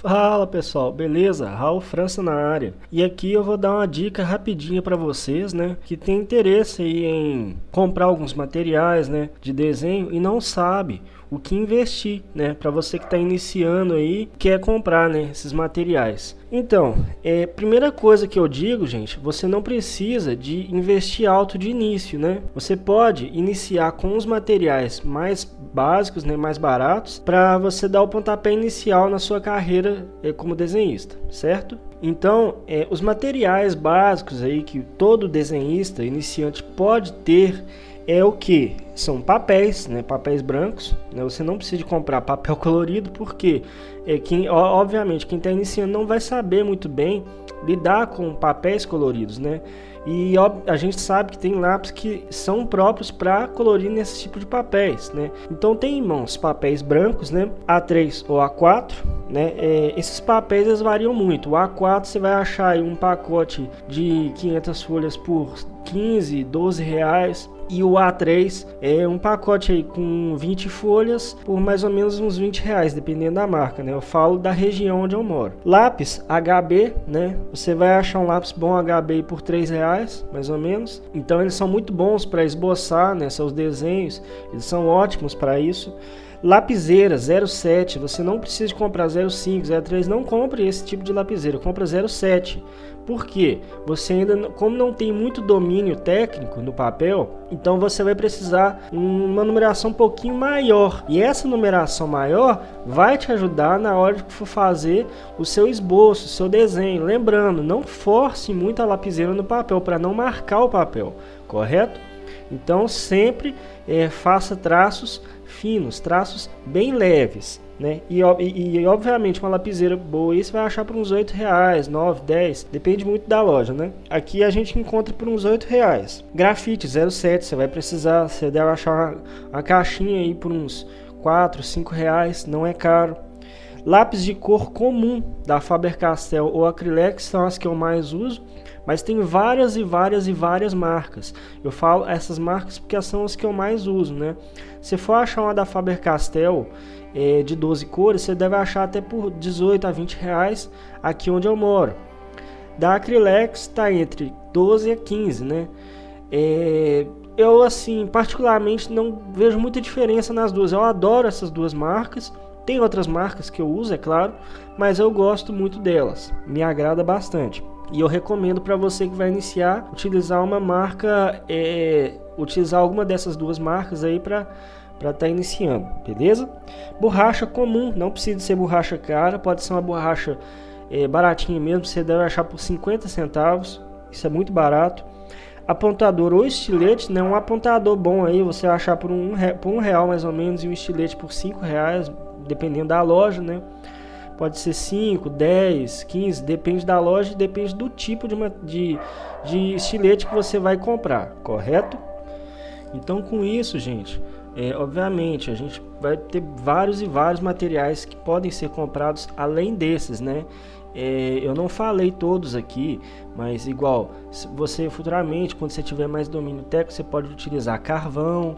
Fala pessoal, beleza? Raul França na área. E aqui eu vou dar uma dica rapidinha para vocês, né, que tem interesse aí em comprar alguns materiais, né, de desenho e não sabe o que investir, né? Para você que está iniciando aí, quer comprar, né? Esses materiais. Então, é, primeira coisa que eu digo, gente, você não precisa de investir alto de início, né? Você pode iniciar com os materiais mais básicos, né? Mais baratos, para você dar o pontapé inicial na sua carreira é, como desenhista, certo? Então, é, os materiais básicos aí que todo desenhista iniciante pode ter é o que? São papéis, né? papéis brancos. Né? Você não precisa comprar papel colorido, porque é, quem, obviamente quem está iniciando não vai saber muito bem lidar com papéis coloridos. Né? E ó, a gente sabe que tem lápis que são próprios para colorir nesse tipo de papéis, né? Então tem em mãos papéis brancos, né? A3 ou A4, né? É, esses papéis eles variam muito. O A4 você vai achar um pacote de 500 folhas por 15, 12 reais e o A3 é um pacote aí com 20 folhas por mais ou menos uns 20 reais, dependendo da marca, né? Eu falo da região onde eu moro. Lápis HB, né? Você vai achar um lápis bom HB por 3 reais, mais ou menos. Então eles são muito bons para esboçar, né? Seus desenhos, eles são ótimos para isso. Lapiseira 07, você não precisa comprar 05, 03, não compre esse tipo de lapiseira, compra 07. Por quê? Você ainda, como não tem muito domínio técnico no papel, então você vai precisar uma numeração um pouquinho maior. E essa numeração maior vai te ajudar na hora for fazer o seu esboço, o seu desenho. Lembrando, não force muito a lapiseira no papel para não marcar o papel, correto? Então sempre é, faça traços finos, traços bem leves. Né? E, e, e, obviamente uma lapiseira boa aí você vai achar por uns 8 reais, 9, 10, depende muito da loja, né? Aqui a gente encontra por uns 8 reais. Grafite 07, você vai precisar, você deve achar uma, uma caixinha aí por uns 4, 5 reais, não é caro. Lápis de cor comum da Faber-Castell ou Acrylex são as que eu mais uso, mas tem várias e várias e várias marcas. Eu falo essas marcas porque são as que eu mais uso, né? Se for achar uma da Faber-Castell é, de 12 cores, você deve achar até por 18 a 20 reais aqui onde eu moro. Da Acrylex está entre 12 a 15, né? É, eu assim, particularmente não vejo muita diferença nas duas. Eu adoro essas duas marcas. Tem outras marcas que eu uso, é claro, mas eu gosto muito delas. Me agrada bastante. E eu recomendo para você que vai iniciar utilizar uma marca, é, utilizar alguma dessas duas marcas aí para para estar tá iniciando, beleza? Borracha comum, não precisa ser borracha cara, pode ser uma borracha é, baratinha mesmo, você deve achar por 50 centavos, isso é muito barato. Apontador ou estilete, né? Um apontador bom aí você achar por um, por um real mais ou menos e um estilete por 5 reais, dependendo da loja, né? Pode ser 5, 10, 15, depende da loja e depende do tipo de, de, de estilete que você vai comprar, correto? Então com isso, gente, é, obviamente, a gente vai ter vários e vários materiais que podem ser comprados além desses, né? É, eu não falei todos aqui, mas igual, você futuramente, quando você tiver mais domínio técnico, você pode utilizar carvão,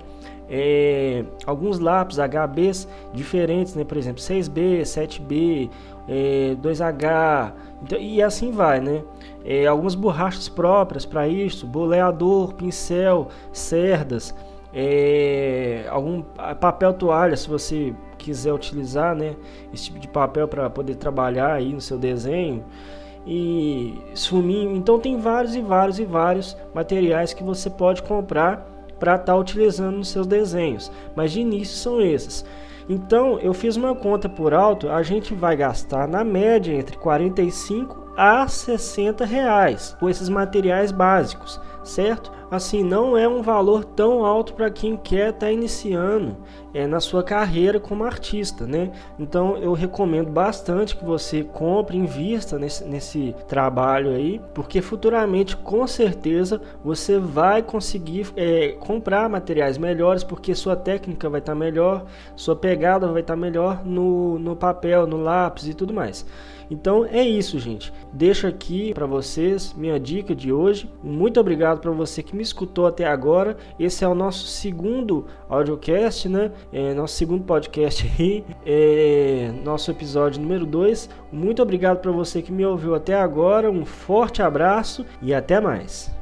é, alguns lápis HBs diferentes, né? Por exemplo, 6B, 7B, é, 2H, então, e assim vai, né? É, algumas borrachas próprias para isso, boleador, pincel, cerdas é, algum papel toalha, se você quiser utilizar, né, esse tipo de papel para poder trabalhar aí no seu desenho e suminho. Então tem vários e vários e vários materiais que você pode comprar para estar tá utilizando nos seus desenhos. Mas de início são esses. Então eu fiz uma conta por alto, a gente vai gastar na média entre 45 a 60 reais com esses materiais básicos, certo? Assim, não é um valor tão alto para quem quer estar tá iniciando é, na sua carreira como artista, né? Então eu recomendo bastante que você compre, invista nesse, nesse trabalho aí, porque futuramente com certeza você vai conseguir é, comprar materiais melhores, porque sua técnica vai estar tá melhor, sua pegada vai estar tá melhor no, no papel, no lápis e tudo mais. Então é isso, gente. Deixo aqui para vocês minha dica de hoje. Muito obrigado para você que me escutou até agora. Esse é o nosso segundo audiocast, né? É nosso segundo podcast aí, é nosso episódio número 2. Muito obrigado para você que me ouviu até agora. Um forte abraço e até mais.